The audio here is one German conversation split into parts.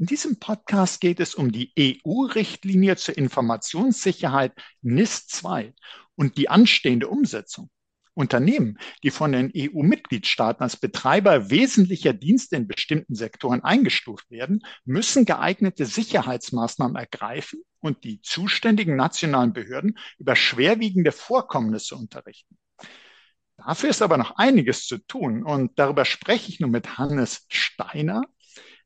In diesem Podcast geht es um die EU-Richtlinie zur Informationssicherheit NIS 2 und die anstehende Umsetzung. Unternehmen, die von den EU-Mitgliedstaaten als Betreiber wesentlicher Dienste in bestimmten Sektoren eingestuft werden, müssen geeignete Sicherheitsmaßnahmen ergreifen und die zuständigen nationalen Behörden über schwerwiegende Vorkommnisse unterrichten. Dafür ist aber noch einiges zu tun und darüber spreche ich nun mit Hannes Steiner.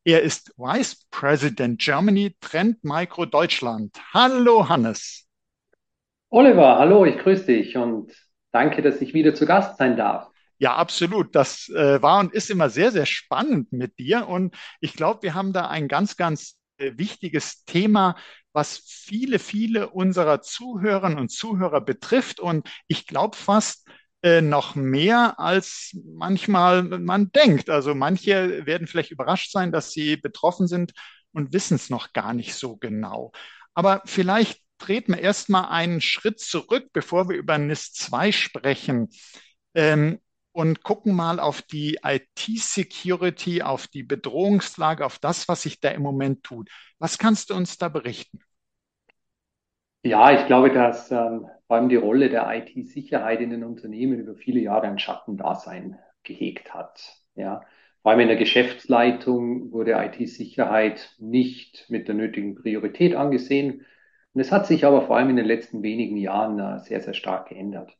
Er ist Vice President Germany Trend Micro Deutschland. Hallo Hannes. Oliver, hallo, ich grüße dich und danke, dass ich wieder zu Gast sein darf. Ja, absolut. Das äh, war und ist immer sehr, sehr spannend mit dir. Und ich glaube, wir haben da ein ganz, ganz äh, wichtiges Thema, was viele, viele unserer Zuhörerinnen und Zuhörer betrifft. Und ich glaube fast, äh, noch mehr, als manchmal man denkt. Also manche werden vielleicht überrascht sein, dass sie betroffen sind und wissen es noch gar nicht so genau. Aber vielleicht treten wir erstmal einen Schritt zurück, bevor wir über NIS 2 sprechen. Ähm, und gucken mal auf die IT-Security, auf die Bedrohungslage, auf das, was sich da im Moment tut. Was kannst du uns da berichten? Ja, ich glaube, dass ähm, vor allem die Rolle der IT-Sicherheit in den Unternehmen über viele Jahre ein Schattendasein gehegt hat. Ja, vor allem in der Geschäftsleitung wurde IT-Sicherheit nicht mit der nötigen Priorität angesehen. Und es hat sich aber vor allem in den letzten wenigen Jahren äh, sehr, sehr stark geändert.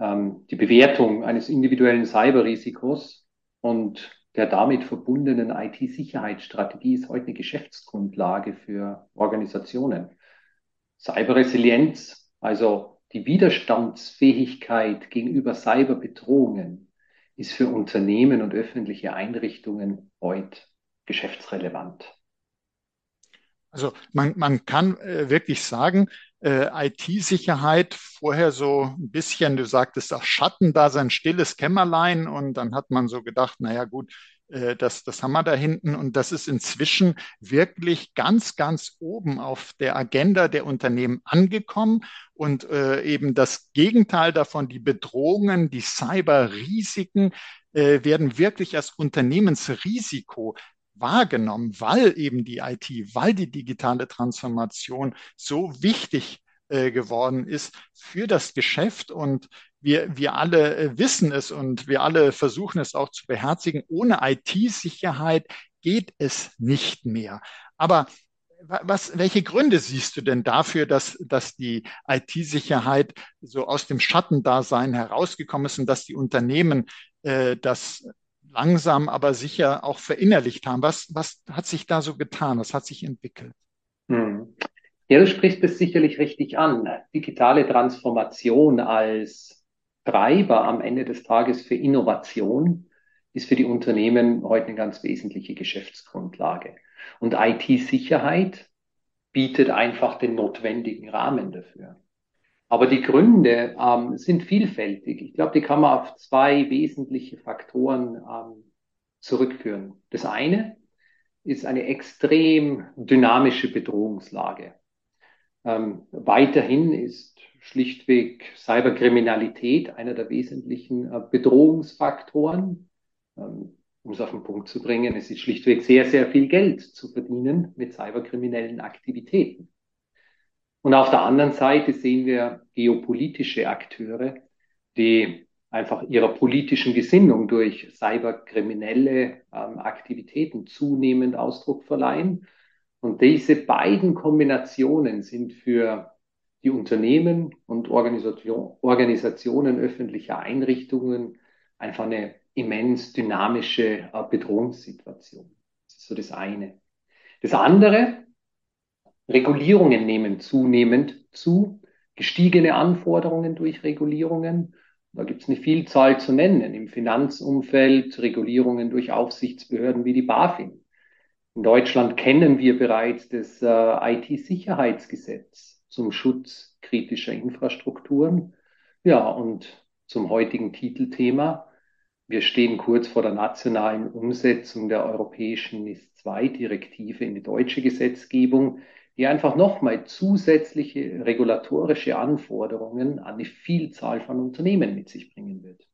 Ähm, die Bewertung eines individuellen Cyberrisikos und der damit verbundenen IT-Sicherheitsstrategie ist heute eine Geschäftsgrundlage für Organisationen. Cyberresilienz, also die Widerstandsfähigkeit gegenüber Cyberbedrohungen, ist für Unternehmen und öffentliche Einrichtungen heute geschäftsrelevant. Also man, man kann äh, wirklich sagen, äh, IT-Sicherheit vorher so ein bisschen, du sagtest auch Schatten da, sein stilles Kämmerlein und dann hat man so gedacht, naja gut, das, das haben wir da hinten. Und das ist inzwischen wirklich ganz, ganz oben auf der Agenda der Unternehmen angekommen. Und äh, eben das Gegenteil davon, die Bedrohungen, die Cyberrisiken äh, werden wirklich als Unternehmensrisiko wahrgenommen, weil eben die IT, weil die digitale Transformation so wichtig äh, geworden ist für das Geschäft. Und wir, wir alle äh, wissen es und wir alle versuchen es auch zu beherzigen. Ohne IT-Sicherheit geht es nicht mehr. Aber was, welche Gründe siehst du denn dafür, dass, dass die IT-Sicherheit so aus dem Schattendasein herausgekommen ist und dass die Unternehmen äh, das langsam, aber sicher auch verinnerlicht haben? Was, was hat sich da so getan? Was hat sich entwickelt? Hm. Ja, du sprichst es sicherlich richtig an. Digitale Transformation als Treiber am Ende des Tages für Innovation ist für die Unternehmen heute eine ganz wesentliche Geschäftsgrundlage. Und IT-Sicherheit bietet einfach den notwendigen Rahmen dafür. Aber die Gründe ähm, sind vielfältig. Ich glaube, die kann man auf zwei wesentliche Faktoren ähm, zurückführen. Das eine ist eine extrem dynamische Bedrohungslage. Ähm, weiterhin ist schlichtweg Cyberkriminalität einer der wesentlichen äh, Bedrohungsfaktoren. Ähm, um es auf den Punkt zu bringen, es ist schlichtweg sehr, sehr viel Geld zu verdienen mit cyberkriminellen Aktivitäten. Und auf der anderen Seite sehen wir geopolitische Akteure, die einfach ihrer politischen Gesinnung durch cyberkriminelle ähm, Aktivitäten zunehmend Ausdruck verleihen. Und diese beiden Kombinationen sind für die Unternehmen und Organisation, Organisationen öffentlicher Einrichtungen einfach eine immens dynamische äh, Bedrohungssituation. Das ist so das eine. Das andere, Regulierungen nehmen zunehmend zu, gestiegene Anforderungen durch Regulierungen. Da gibt es eine Vielzahl zu nennen. Im Finanzumfeld Regulierungen durch Aufsichtsbehörden wie die BaFin. In Deutschland kennen wir bereits das äh, IT-Sicherheitsgesetz zum Schutz kritischer Infrastrukturen. Ja, und zum heutigen Titelthema. Wir stehen kurz vor der nationalen Umsetzung der europäischen NIS-2-Direktive in die deutsche Gesetzgebung, die einfach nochmal zusätzliche regulatorische Anforderungen an die Vielzahl von Unternehmen mit sich bringen wird.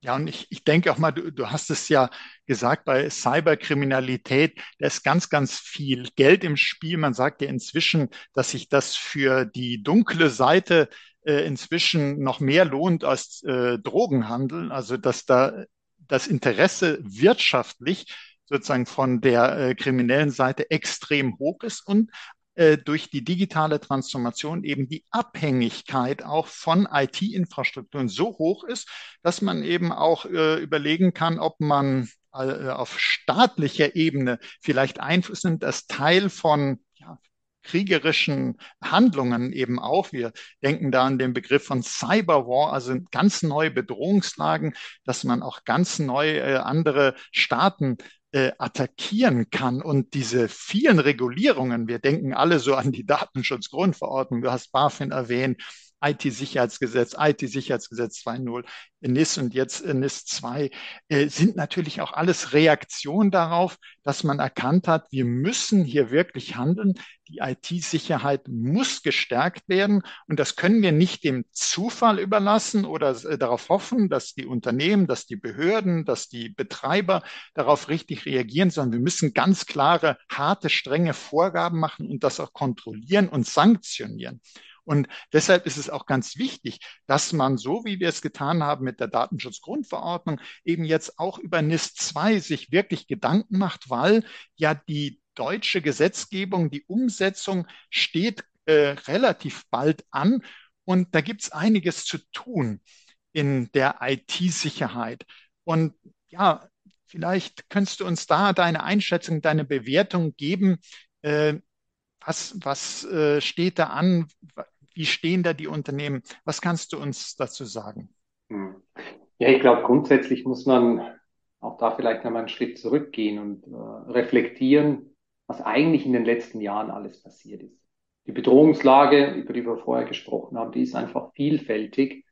Ja, und ich, ich denke auch mal, du, du hast es ja gesagt, bei Cyberkriminalität, da ist ganz, ganz viel Geld im Spiel. Man sagt ja inzwischen, dass sich das für die dunkle Seite äh, inzwischen noch mehr lohnt als äh, Drogenhandel. Also dass da das Interesse wirtschaftlich sozusagen von der äh, kriminellen Seite extrem hoch ist und durch die digitale Transformation eben die Abhängigkeit auch von IT-Infrastrukturen so hoch ist, dass man eben auch äh, überlegen kann, ob man äh, auf staatlicher Ebene vielleicht Einfluss nimmt, als Teil von kriegerischen Handlungen eben auch. Wir denken da an den Begriff von Cyberwar, also ganz neue Bedrohungslagen, dass man auch ganz neu äh, andere Staaten äh, attackieren kann. Und diese vielen Regulierungen, wir denken alle so an die Datenschutzgrundverordnung, du hast BaFin erwähnt, IT-Sicherheitsgesetz, IT-Sicherheitsgesetz 2.0, NIS und jetzt NIS 2, äh, sind natürlich auch alles Reaktionen darauf, dass man erkannt hat, wir müssen hier wirklich handeln. Die IT-Sicherheit muss gestärkt werden und das können wir nicht dem Zufall überlassen oder äh, darauf hoffen, dass die Unternehmen, dass die Behörden, dass die Betreiber darauf richtig reagieren, sondern wir müssen ganz klare, harte, strenge Vorgaben machen und das auch kontrollieren und sanktionieren. Und deshalb ist es auch ganz wichtig, dass man, so wie wir es getan haben mit der Datenschutzgrundverordnung, eben jetzt auch über NIS 2 sich wirklich Gedanken macht, weil ja die deutsche Gesetzgebung, die Umsetzung steht äh, relativ bald an. Und da gibt es einiges zu tun in der IT-Sicherheit. Und ja, vielleicht könntest du uns da deine Einschätzung, deine Bewertung geben. Äh, was, was äh, steht da an? Wie stehen da die Unternehmen? Was kannst du uns dazu sagen? Hm. Ja, ich glaube, grundsätzlich muss man auch da vielleicht einmal einen Schritt zurückgehen und äh, reflektieren, was eigentlich in den letzten Jahren alles passiert ist. Die Bedrohungslage, über die wir vorher gesprochen haben, die ist einfach vielfältig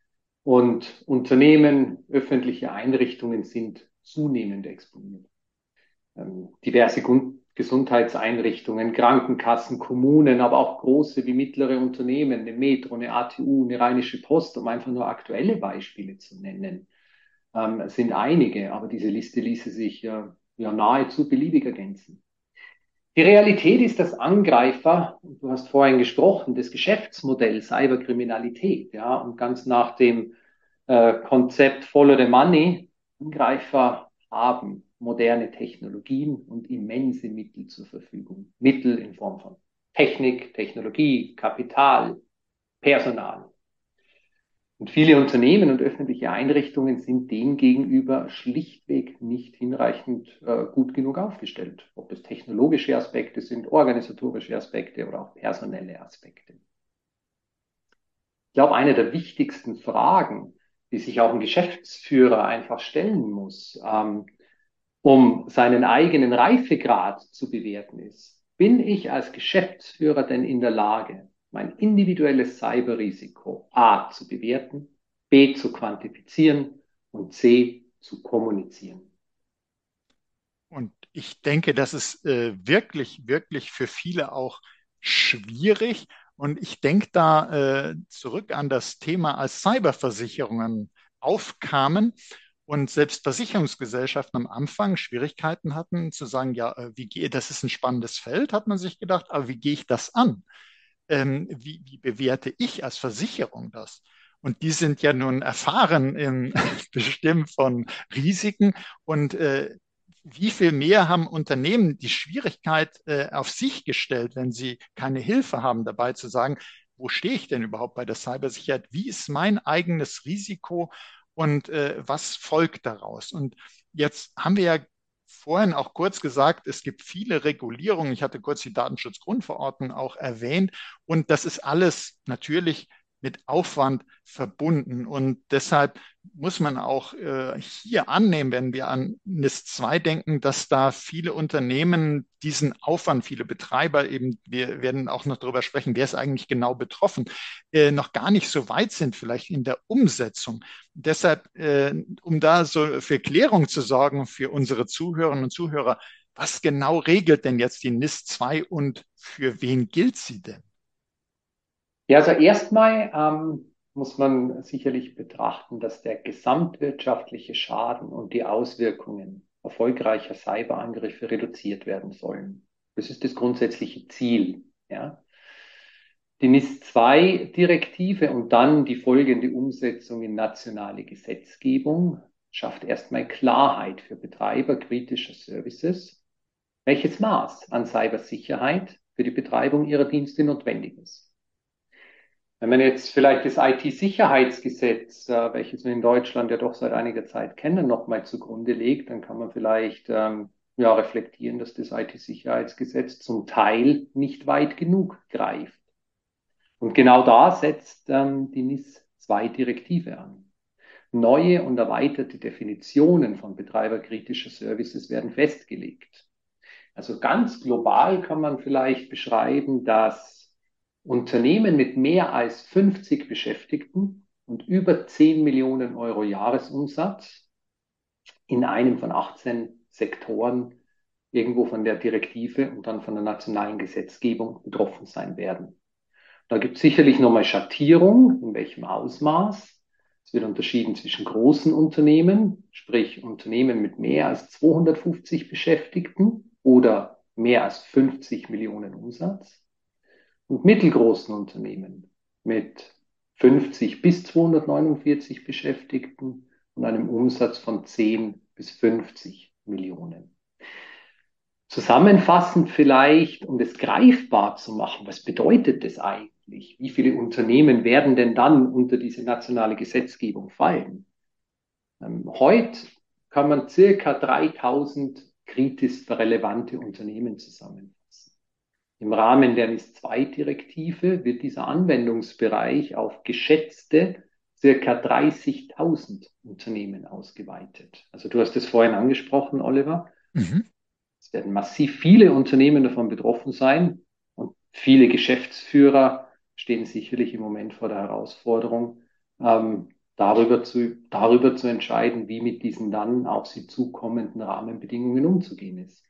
und Unternehmen, öffentliche Einrichtungen sind zunehmend exponiert. Ähm, diverse Gesundheitseinrichtungen, Krankenkassen, Kommunen, aber auch große wie mittlere Unternehmen, eine Metro, eine ATU, eine Rheinische Post, um einfach nur aktuelle Beispiele zu nennen, ähm, sind einige, aber diese Liste ließe sich ja, ja nahezu beliebig ergänzen. Die Realität ist, dass Angreifer, du hast vorhin gesprochen, das Geschäftsmodell Cyberkriminalität, ja, und ganz nach dem äh, Konzept Follow the Money, Angreifer haben moderne Technologien und immense Mittel zur Verfügung. Mittel in Form von Technik, Technologie, Kapital, Personal. Und viele Unternehmen und öffentliche Einrichtungen sind dem gegenüber schlichtweg nicht hinreichend äh, gut genug aufgestellt. Ob es technologische Aspekte sind, organisatorische Aspekte oder auch personelle Aspekte. Ich glaube, eine der wichtigsten Fragen, die sich auch ein Geschäftsführer einfach stellen muss, ähm, um seinen eigenen Reifegrad zu bewerten ist, bin ich als Geschäftsführer denn in der Lage, mein individuelles Cyberrisiko A zu bewerten, B zu quantifizieren und C zu kommunizieren? Und ich denke, das ist äh, wirklich, wirklich für viele auch schwierig. Und ich denke da äh, zurück an das Thema, als Cyberversicherungen aufkamen und selbst Versicherungsgesellschaften am Anfang Schwierigkeiten hatten zu sagen, ja, äh, wie gehe, das ist ein spannendes Feld, hat man sich gedacht, aber wie gehe ich das an? Ähm, wie, wie bewerte ich als Versicherung das? Und die sind ja nun erfahren im Bestimmen von Risiken und äh, wie viel mehr haben Unternehmen die Schwierigkeit äh, auf sich gestellt, wenn sie keine Hilfe haben, dabei zu sagen, wo stehe ich denn überhaupt bei der Cybersicherheit? Wie ist mein eigenes Risiko? Und äh, was folgt daraus. Und jetzt haben wir ja vorhin auch kurz gesagt, es gibt viele Regulierungen. Ich hatte kurz die Datenschutzgrundverordnung auch erwähnt. Und das ist alles natürlich mit Aufwand verbunden. Und deshalb muss man auch äh, hier annehmen, wenn wir an NIS 2 denken, dass da viele Unternehmen diesen Aufwand, viele Betreiber eben, wir werden auch noch darüber sprechen, wer ist eigentlich genau betroffen, äh, noch gar nicht so weit sind, vielleicht in der Umsetzung. Deshalb, äh, um da so für Klärung zu sorgen für unsere Zuhörerinnen und Zuhörer, was genau regelt denn jetzt die NIS 2 und für wen gilt sie denn? Ja, also erstmal ähm, muss man sicherlich betrachten, dass der gesamtwirtschaftliche Schaden und die Auswirkungen erfolgreicher Cyberangriffe reduziert werden sollen. Das ist das grundsätzliche Ziel. Ja. Die NIS-2-Direktive und dann die folgende Umsetzung in nationale Gesetzgebung schafft erstmal Klarheit für Betreiber kritischer Services, welches Maß an Cybersicherheit für die Betreibung ihrer Dienste notwendig ist. Wenn man jetzt vielleicht das IT-Sicherheitsgesetz, äh, welches wir in Deutschland ja doch seit einiger Zeit kennen, nochmal zugrunde legt, dann kann man vielleicht ähm, ja, reflektieren, dass das IT-Sicherheitsgesetz zum Teil nicht weit genug greift. Und genau da setzt ähm, die NIS-2-Direktive an. Neue und erweiterte Definitionen von betreiberkritischer Services werden festgelegt. Also ganz global kann man vielleicht beschreiben, dass Unternehmen mit mehr als 50 Beschäftigten und über 10 Millionen Euro Jahresumsatz in einem von 18 Sektoren irgendwo von der Direktive und dann von der nationalen Gesetzgebung betroffen sein werden. Da gibt es sicherlich nochmal Schattierung, in welchem Ausmaß. Es wird unterschieden zwischen großen Unternehmen, sprich Unternehmen mit mehr als 250 Beschäftigten oder mehr als 50 Millionen Umsatz und mittelgroßen Unternehmen mit 50 bis 249 Beschäftigten und einem Umsatz von 10 bis 50 Millionen. Zusammenfassend vielleicht, um das greifbar zu machen, was bedeutet das eigentlich? Wie viele Unternehmen werden denn dann unter diese nationale Gesetzgebung fallen? Ähm, heute kann man circa 3000 kritisch relevante Unternehmen zusammenfassen. Im Rahmen der NIS-2-Direktive wird dieser Anwendungsbereich auf geschätzte circa 30.000 Unternehmen ausgeweitet. Also du hast es vorhin angesprochen, Oliver. Mhm. Es werden massiv viele Unternehmen davon betroffen sein und viele Geschäftsführer stehen sicherlich im Moment vor der Herausforderung, ähm, darüber, zu, darüber zu entscheiden, wie mit diesen dann auf sie zukommenden Rahmenbedingungen umzugehen ist.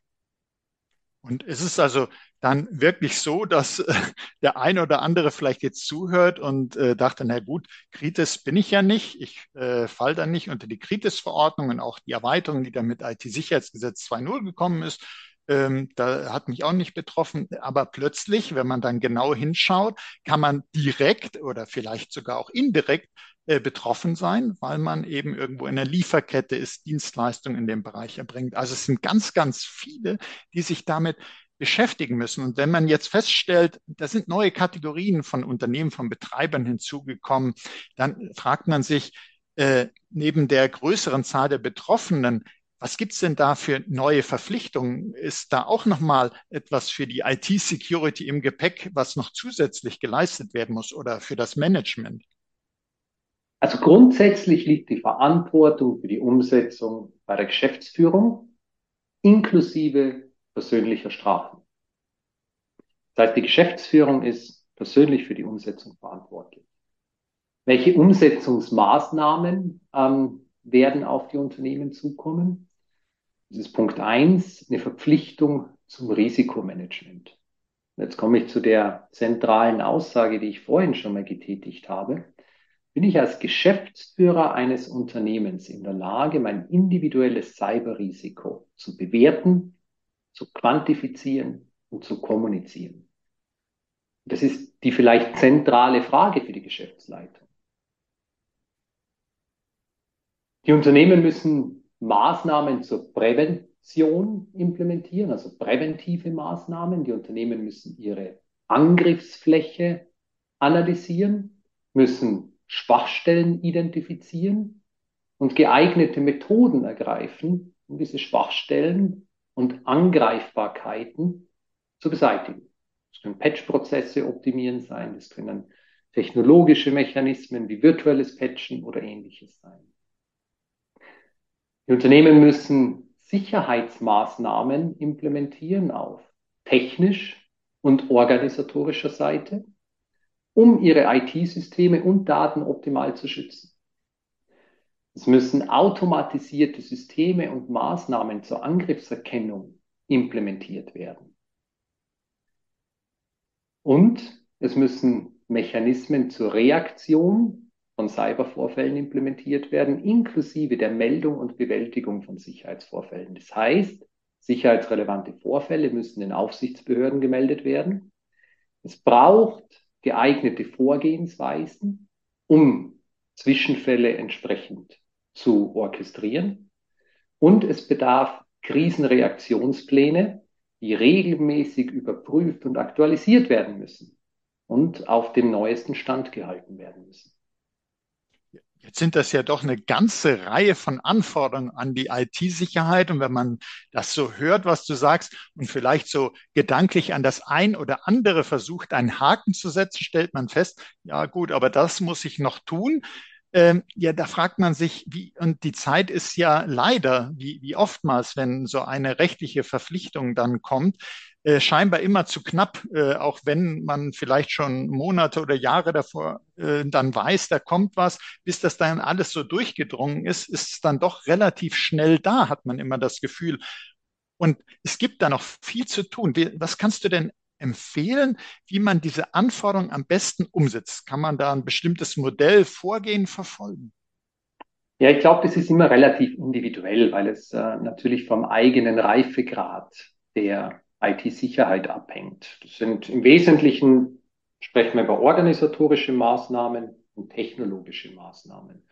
Und es ist also dann wirklich so, dass äh, der eine oder andere vielleicht jetzt zuhört und äh, dachte, na gut, Kritis bin ich ja nicht, ich äh, fall dann nicht unter die Kritis-Verordnung und auch die Erweiterung, die dann mit IT-Sicherheitsgesetz 2.0 gekommen ist, ähm, da hat mich auch nicht betroffen. Aber plötzlich, wenn man dann genau hinschaut, kann man direkt oder vielleicht sogar auch indirekt äh, betroffen sein, weil man eben irgendwo in der Lieferkette ist, Dienstleistungen in dem Bereich erbringt. Also es sind ganz, ganz viele, die sich damit beschäftigen müssen. Und wenn man jetzt feststellt, da sind neue Kategorien von Unternehmen, von Betreibern hinzugekommen, dann fragt man sich, äh, neben der größeren Zahl der Betroffenen, was gibt's denn da für neue Verpflichtungen? Ist da auch nochmal etwas für die IT-Security im Gepäck, was noch zusätzlich geleistet werden muss oder für das Management? Also grundsätzlich liegt die Verantwortung für die Umsetzung bei der Geschäftsführung inklusive persönlicher Strafen. Das heißt, die Geschäftsführung ist persönlich für die Umsetzung verantwortlich. Welche Umsetzungsmaßnahmen ähm, werden auf die Unternehmen zukommen? Das ist Punkt eins, eine Verpflichtung zum Risikomanagement. Jetzt komme ich zu der zentralen Aussage, die ich vorhin schon mal getätigt habe. Bin ich als Geschäftsführer eines Unternehmens in der Lage, mein individuelles Cyberrisiko zu bewerten, zu quantifizieren und zu kommunizieren? Das ist die vielleicht zentrale Frage für die Geschäftsleitung. Die Unternehmen müssen Maßnahmen zur Prävention implementieren, also präventive Maßnahmen. Die Unternehmen müssen ihre Angriffsfläche analysieren, müssen Schwachstellen identifizieren und geeignete Methoden ergreifen, um diese Schwachstellen und Angreifbarkeiten zu beseitigen. Das können Patch-Prozesse optimieren sein, das können technologische Mechanismen wie virtuelles Patchen oder ähnliches sein. Die Unternehmen müssen Sicherheitsmaßnahmen implementieren auf technisch und organisatorischer Seite, um ihre IT-Systeme und Daten optimal zu schützen. Es müssen automatisierte Systeme und Maßnahmen zur Angriffserkennung implementiert werden. Und es müssen Mechanismen zur Reaktion von Cybervorfällen implementiert werden, inklusive der Meldung und Bewältigung von Sicherheitsvorfällen. Das heißt, sicherheitsrelevante Vorfälle müssen den Aufsichtsbehörden gemeldet werden. Es braucht geeignete Vorgehensweisen, um Zwischenfälle entsprechend zu orchestrieren. Und es bedarf Krisenreaktionspläne, die regelmäßig überprüft und aktualisiert werden müssen und auf den neuesten Stand gehalten werden müssen. Jetzt sind das ja doch eine ganze Reihe von Anforderungen an die IT-Sicherheit. Und wenn man das so hört, was du sagst, und vielleicht so gedanklich an das ein oder andere versucht, einen Haken zu setzen, stellt man fest, ja gut, aber das muss ich noch tun. Ähm, ja, da fragt man sich, wie, und die Zeit ist ja leider, wie, wie oftmals, wenn so eine rechtliche Verpflichtung dann kommt, äh, scheinbar immer zu knapp, äh, auch wenn man vielleicht schon Monate oder Jahre davor äh, dann weiß, da kommt was, bis das dann alles so durchgedrungen ist, ist es dann doch relativ schnell da, hat man immer das Gefühl. Und es gibt da noch viel zu tun. Was kannst du denn empfehlen, wie man diese Anforderungen am besten umsetzt? Kann man da ein bestimmtes Modell, Vorgehen verfolgen? Ja, ich glaube, das ist immer relativ individuell, weil es äh, natürlich vom eigenen Reifegrad der IT-Sicherheit abhängt. Das sind im Wesentlichen, sprechen wir über organisatorische Maßnahmen und technologische Maßnahmen.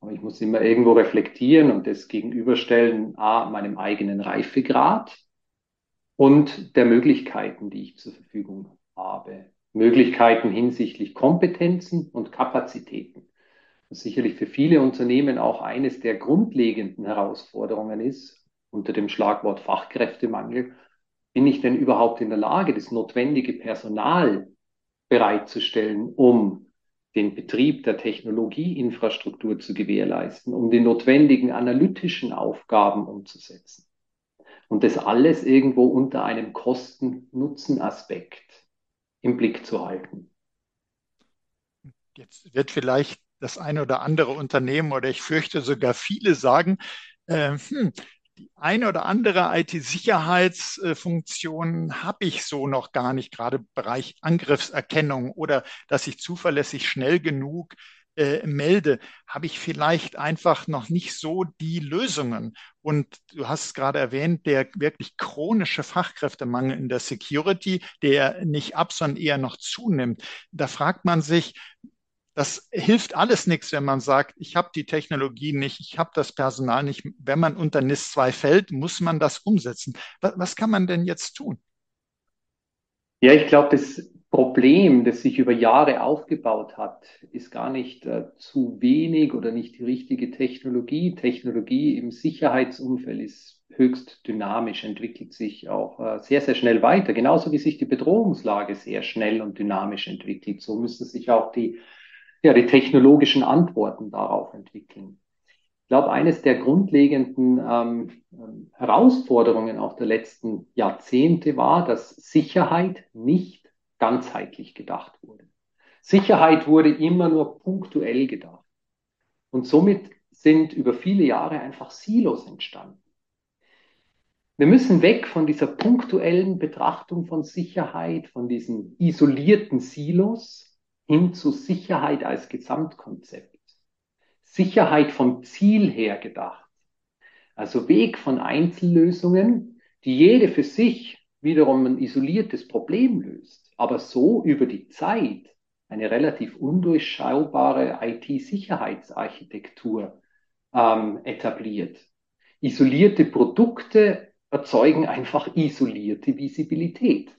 Aber ich muss immer irgendwo reflektieren und das gegenüberstellen, a, meinem eigenen Reifegrad und der Möglichkeiten, die ich zur Verfügung habe. Möglichkeiten hinsichtlich Kompetenzen und Kapazitäten. Was sicherlich für viele Unternehmen auch eines der grundlegenden Herausforderungen ist, unter dem Schlagwort Fachkräftemangel, bin ich denn überhaupt in der Lage, das notwendige Personal bereitzustellen, um den Betrieb der Technologieinfrastruktur zu gewährleisten, um die notwendigen analytischen Aufgaben umzusetzen. Und das alles irgendwo unter einem Kosten-Nutzen-Aspekt im Blick zu halten. Jetzt wird vielleicht das eine oder andere Unternehmen oder ich fürchte sogar viele sagen, äh, hm, die eine oder andere IT-Sicherheitsfunktion habe ich so noch gar nicht, gerade im Bereich Angriffserkennung oder dass ich zuverlässig schnell genug äh, melde, habe ich vielleicht einfach noch nicht so die Lösungen. Und du hast es gerade erwähnt, der wirklich chronische Fachkräftemangel in der Security, der nicht ab, sondern eher noch zunimmt. Da fragt man sich, das hilft alles nichts, wenn man sagt, ich habe die Technologie nicht, ich habe das Personal nicht. Wenn man unter NIS 2 fällt, muss man das umsetzen. Was, was kann man denn jetzt tun? Ja, ich glaube, das Problem, das sich über Jahre aufgebaut hat, ist gar nicht äh, zu wenig oder nicht die richtige Technologie. Technologie im Sicherheitsumfeld ist höchst dynamisch, entwickelt sich auch äh, sehr, sehr schnell weiter. Genauso wie sich die Bedrohungslage sehr schnell und dynamisch entwickelt, so müssen sich auch die ja, die technologischen Antworten darauf entwickeln. Ich glaube, eines der grundlegenden ähm, Herausforderungen auch der letzten Jahrzehnte war, dass Sicherheit nicht ganzheitlich gedacht wurde. Sicherheit wurde immer nur punktuell gedacht. Und somit sind über viele Jahre einfach Silos entstanden. Wir müssen weg von dieser punktuellen Betrachtung von Sicherheit, von diesen isolierten Silos hin zu Sicherheit als Gesamtkonzept. Sicherheit vom Ziel her gedacht. Also Weg von Einzellösungen, die jede für sich wiederum ein isoliertes Problem löst, aber so über die Zeit eine relativ undurchschaubare IT-Sicherheitsarchitektur ähm, etabliert. Isolierte Produkte erzeugen einfach isolierte Visibilität.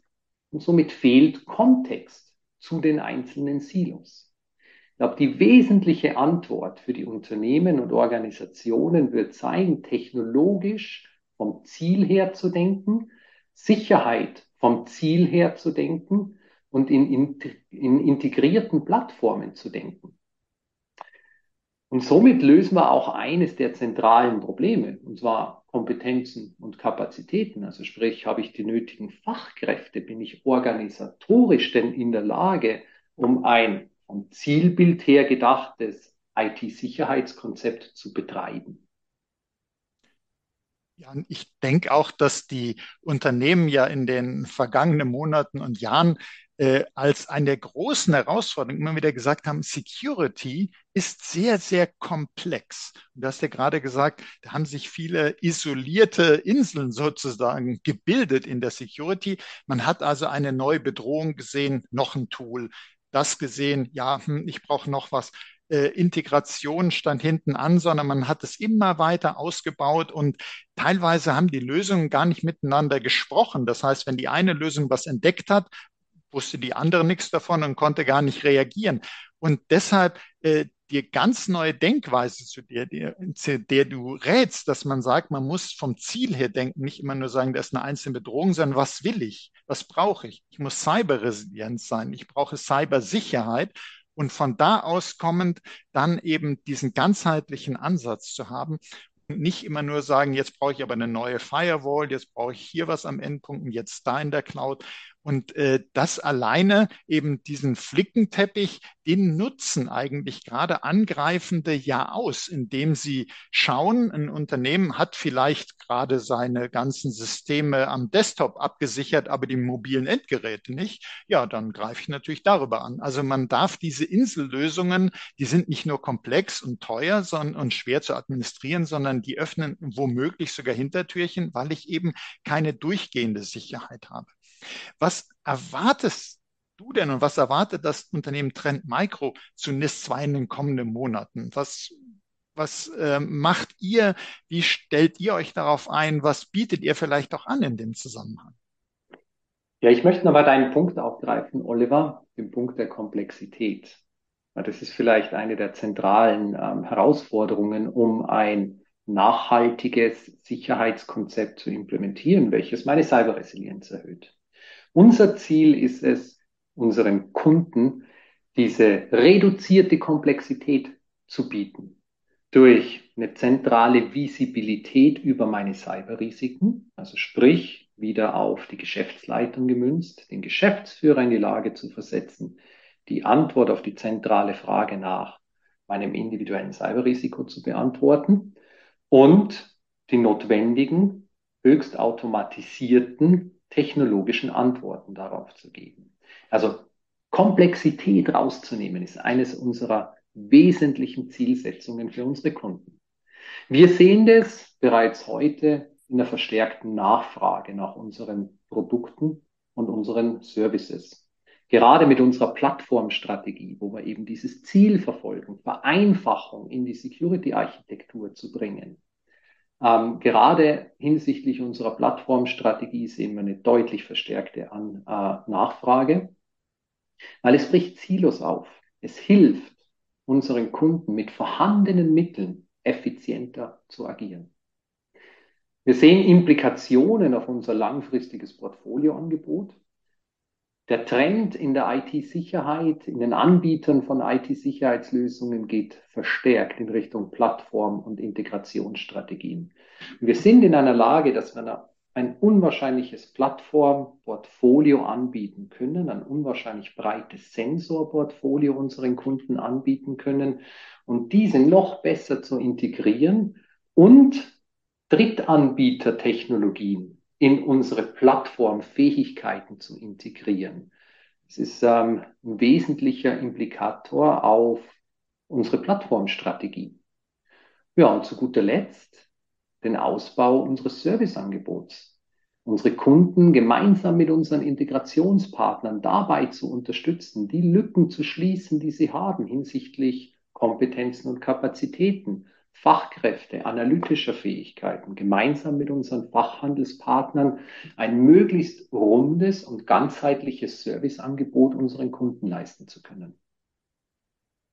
Und somit fehlt Kontext zu den einzelnen Silos. Ich glaube, die wesentliche Antwort für die Unternehmen und Organisationen wird sein, technologisch vom Ziel her zu denken, Sicherheit vom Ziel her zu denken, und in, in, in integrierten Plattformen zu denken. Und somit lösen wir auch eines der zentralen Probleme, und zwar Kompetenzen und Kapazitäten. Also sprich, habe ich die nötigen Fachkräfte? Bin ich organisatorisch denn in der Lage, um ein vom Zielbild her gedachtes IT-Sicherheitskonzept zu betreiben? Ja, ich denke auch, dass die Unternehmen ja in den vergangenen Monaten und Jahren äh, als eine der großen Herausforderungen immer wieder gesagt haben, Security ist sehr, sehr komplex. Und du hast ja gerade gesagt, da haben sich viele isolierte Inseln sozusagen gebildet in der Security. Man hat also eine neue Bedrohung gesehen, noch ein Tool, das gesehen, ja, hm, ich brauche noch was äh, Integration stand hinten an, sondern man hat es immer weiter ausgebaut und teilweise haben die Lösungen gar nicht miteinander gesprochen. Das heißt, wenn die eine Lösung was entdeckt hat, wusste die andere nichts davon und konnte gar nicht reagieren. Und deshalb äh, die ganz neue Denkweise, zu der, zu der du rätst, dass man sagt, man muss vom Ziel her denken, nicht immer nur sagen, das ist eine einzelne Bedrohung, sondern was will ich? Was brauche ich? Ich muss cyberresilient sein. Ich brauche Cybersicherheit und von da aus kommend dann eben diesen ganzheitlichen Ansatz zu haben und nicht immer nur sagen, jetzt brauche ich aber eine neue Firewall, jetzt brauche ich hier was am Endpunkt und jetzt da in der Cloud, und äh, das alleine eben diesen Flickenteppich, den nutzen eigentlich gerade Angreifende ja aus, indem sie schauen, ein Unternehmen hat vielleicht gerade seine ganzen Systeme am Desktop abgesichert, aber die mobilen Endgeräte nicht. Ja, dann greife ich natürlich darüber an. Also man darf diese Insellösungen, die sind nicht nur komplex und teuer sondern, und schwer zu administrieren, sondern die öffnen womöglich sogar Hintertürchen, weil ich eben keine durchgehende Sicherheit habe. Was erwartest du denn und was erwartet das Unternehmen Trend Micro zu NIS 2 in den kommenden Monaten? Was, was äh, macht ihr? Wie stellt ihr euch darauf ein? Was bietet ihr vielleicht auch an in dem Zusammenhang? Ja, ich möchte nochmal deinen Punkt aufgreifen, Oliver, den Punkt der Komplexität. Das ist vielleicht eine der zentralen ähm, Herausforderungen, um ein nachhaltiges Sicherheitskonzept zu implementieren, welches meine Cyberresilienz erhöht. Unser Ziel ist es, unseren Kunden diese reduzierte Komplexität zu bieten. Durch eine zentrale Visibilität über meine Cyberrisiken, also sprich wieder auf die Geschäftsleitung gemünzt, den Geschäftsführer in die Lage zu versetzen, die Antwort auf die zentrale Frage nach meinem individuellen Cyberrisiko zu beantworten und die notwendigen, höchst automatisierten technologischen Antworten darauf zu geben. Also Komplexität rauszunehmen ist eines unserer wesentlichen Zielsetzungen für unsere Kunden. Wir sehen das bereits heute in der verstärkten Nachfrage nach unseren Produkten und unseren Services. Gerade mit unserer Plattformstrategie, wo wir eben dieses Ziel verfolgen, Vereinfachung in die Security-Architektur zu bringen, ähm, gerade hinsichtlich unserer Plattformstrategie sehen wir eine deutlich verstärkte An äh, Nachfrage, weil es bricht Silos auf. Es hilft unseren Kunden mit vorhandenen Mitteln effizienter zu agieren. Wir sehen Implikationen auf unser langfristiges Portfolioangebot der Trend in der IT-Sicherheit, in den Anbietern von IT-Sicherheitslösungen geht verstärkt in Richtung Plattform- und Integrationsstrategien. wir sind in einer Lage, dass wir ein unwahrscheinliches Plattformportfolio anbieten können, ein unwahrscheinlich breites Sensorportfolio unseren Kunden anbieten können und diese noch besser zu integrieren und Drittanbietertechnologien in unsere Plattformfähigkeiten zu integrieren. Es ist ähm, ein wesentlicher Implikator auf unsere Plattformstrategie. Ja, und zu guter Letzt den Ausbau unseres Serviceangebots. Unsere Kunden gemeinsam mit unseren Integrationspartnern dabei zu unterstützen, die Lücken zu schließen, die sie haben hinsichtlich Kompetenzen und Kapazitäten Fachkräfte, analytischer Fähigkeiten, gemeinsam mit unseren Fachhandelspartnern ein möglichst rundes und ganzheitliches Serviceangebot unseren Kunden leisten zu können.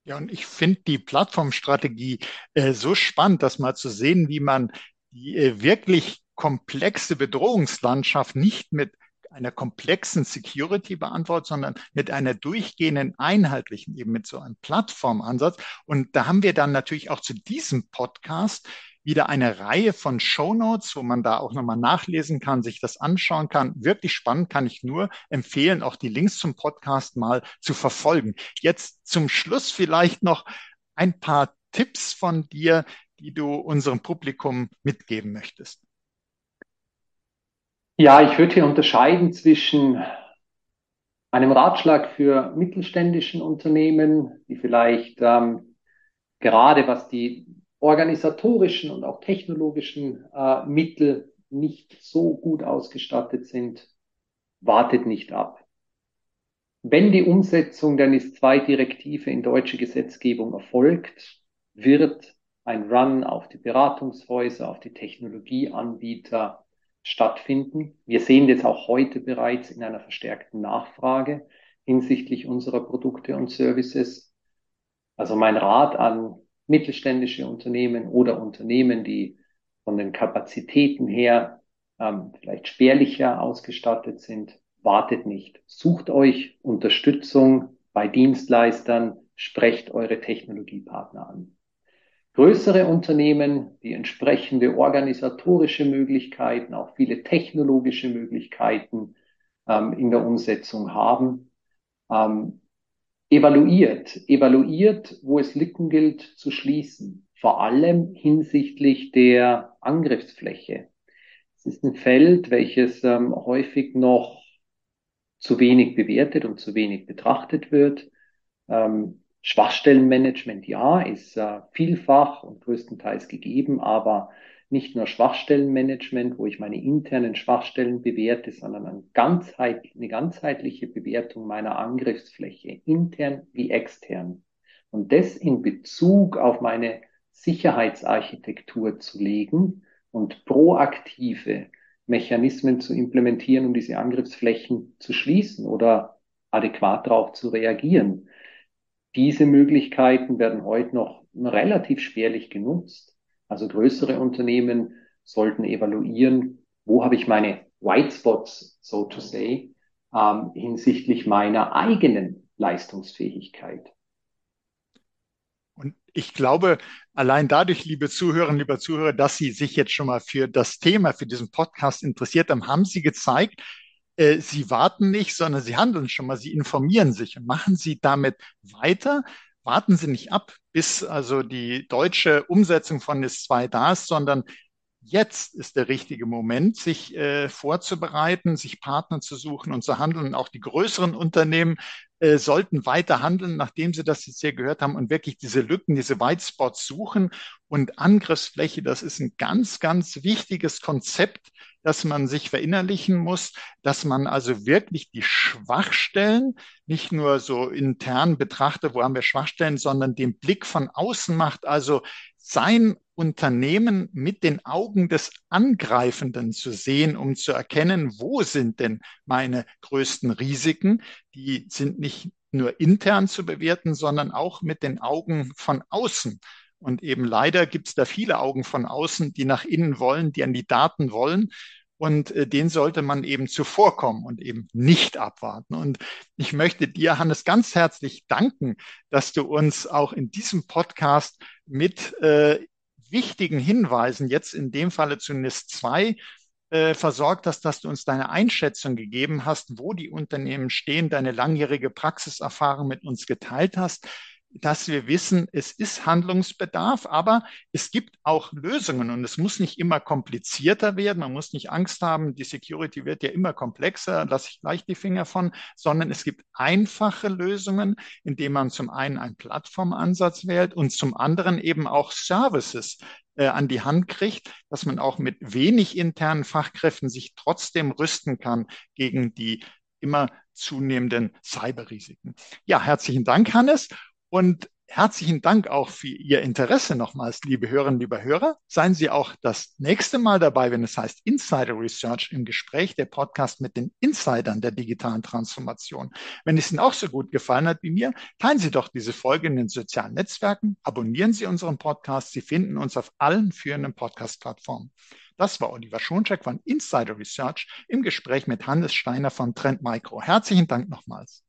Ja, und ich finde die Plattformstrategie äh, so spannend, das mal zu sehen, wie man die äh, wirklich komplexe Bedrohungslandschaft nicht mit einer komplexen Security beantwortet, sondern mit einer durchgehenden, einheitlichen, eben mit so einem Plattformansatz. Und da haben wir dann natürlich auch zu diesem Podcast wieder eine Reihe von Show Notes, wo man da auch nochmal nachlesen kann, sich das anschauen kann. Wirklich spannend, kann ich nur empfehlen, auch die Links zum Podcast mal zu verfolgen. Jetzt zum Schluss vielleicht noch ein paar Tipps von dir, die du unserem Publikum mitgeben möchtest. Ja, ich würde hier unterscheiden zwischen einem Ratschlag für mittelständischen Unternehmen, die vielleicht ähm, gerade was die organisatorischen und auch technologischen äh, Mittel nicht so gut ausgestattet sind, wartet nicht ab. Wenn die Umsetzung der NIS-2-Direktive in deutsche Gesetzgebung erfolgt, wird ein Run auf die Beratungshäuser, auf die Technologieanbieter stattfinden. Wir sehen das auch heute bereits in einer verstärkten Nachfrage hinsichtlich unserer Produkte und Services. Also mein Rat an mittelständische Unternehmen oder Unternehmen, die von den Kapazitäten her ähm, vielleicht spärlicher ausgestattet sind, wartet nicht. Sucht euch Unterstützung bei Dienstleistern, sprecht eure Technologiepartner an. Größere Unternehmen, die entsprechende organisatorische Möglichkeiten, auch viele technologische Möglichkeiten ähm, in der Umsetzung haben, ähm, evaluiert, evaluiert, wo es Lücken gilt zu schließen, vor allem hinsichtlich der Angriffsfläche. Es ist ein Feld, welches ähm, häufig noch zu wenig bewertet und zu wenig betrachtet wird. Ähm, Schwachstellenmanagement, ja, ist äh, vielfach und größtenteils gegeben, aber nicht nur Schwachstellenmanagement, wo ich meine internen Schwachstellen bewerte, sondern eine, ganzheit, eine ganzheitliche Bewertung meiner Angriffsfläche, intern wie extern. Und das in Bezug auf meine Sicherheitsarchitektur zu legen und proaktive Mechanismen zu implementieren, um diese Angriffsflächen zu schließen oder adäquat darauf zu reagieren. Diese Möglichkeiten werden heute noch relativ spärlich genutzt. Also größere Unternehmen sollten evaluieren, wo habe ich meine White Spots, so to say, ähm, hinsichtlich meiner eigenen Leistungsfähigkeit. Und ich glaube, allein dadurch, liebe Zuhörerinnen, lieber Zuhörer, dass Sie sich jetzt schon mal für das Thema, für diesen Podcast interessiert haben, haben Sie gezeigt, äh, Sie warten nicht, sondern Sie handeln schon mal, Sie informieren sich und machen Sie damit weiter. Warten Sie nicht ab, bis also die deutsche Umsetzung von NIS 2 da ist, sondern jetzt ist der richtige Moment, sich äh, vorzubereiten, sich Partner zu suchen und zu handeln. Auch die größeren Unternehmen äh, sollten weiter handeln, nachdem sie das jetzt hier gehört haben und wirklich diese Lücken, diese White Spots suchen. Und Angriffsfläche, das ist ein ganz, ganz wichtiges Konzept, das man sich verinnerlichen muss, dass man also wirklich die Schwachstellen nicht nur so intern betrachtet, wo haben wir Schwachstellen, sondern den Blick von außen macht, also sein Unternehmen mit den Augen des Angreifenden zu sehen, um zu erkennen, wo sind denn meine größten Risiken. Die sind nicht nur intern zu bewerten, sondern auch mit den Augen von außen. Und eben leider gibt es da viele Augen von außen, die nach innen wollen, die an die Daten wollen. Und äh, den sollte man eben zuvorkommen und eben nicht abwarten. Und ich möchte dir, Hannes, ganz herzlich danken, dass du uns auch in diesem Podcast mit äh, wichtigen Hinweisen, jetzt in dem Falle zu NIS 2, äh, versorgt hast, dass du uns deine Einschätzung gegeben hast, wo die Unternehmen stehen, deine langjährige Praxiserfahrung mit uns geteilt hast dass wir wissen, es ist Handlungsbedarf, aber es gibt auch Lösungen und es muss nicht immer komplizierter werden. Man muss nicht Angst haben, die Security wird ja immer komplexer, lasse ich gleich die Finger von, sondern es gibt einfache Lösungen, indem man zum einen einen Plattformansatz wählt und zum anderen eben auch Services äh, an die Hand kriegt, dass man auch mit wenig internen Fachkräften sich trotzdem rüsten kann gegen die immer zunehmenden Cyberrisiken. Ja, herzlichen Dank, Hannes. Und herzlichen Dank auch für Ihr Interesse nochmals, liebe Hörerinnen, liebe Hörer. Seien Sie auch das nächste Mal dabei, wenn es heißt Insider Research im Gespräch, der Podcast mit den Insidern der digitalen Transformation. Wenn es Ihnen auch so gut gefallen hat wie mir, teilen Sie doch diese Folge in den sozialen Netzwerken, abonnieren Sie unseren Podcast. Sie finden uns auf allen führenden Podcast-Plattformen. Das war Oliver Schoncheck von Insider Research im Gespräch mit Hannes Steiner von Trend Micro. Herzlichen Dank nochmals.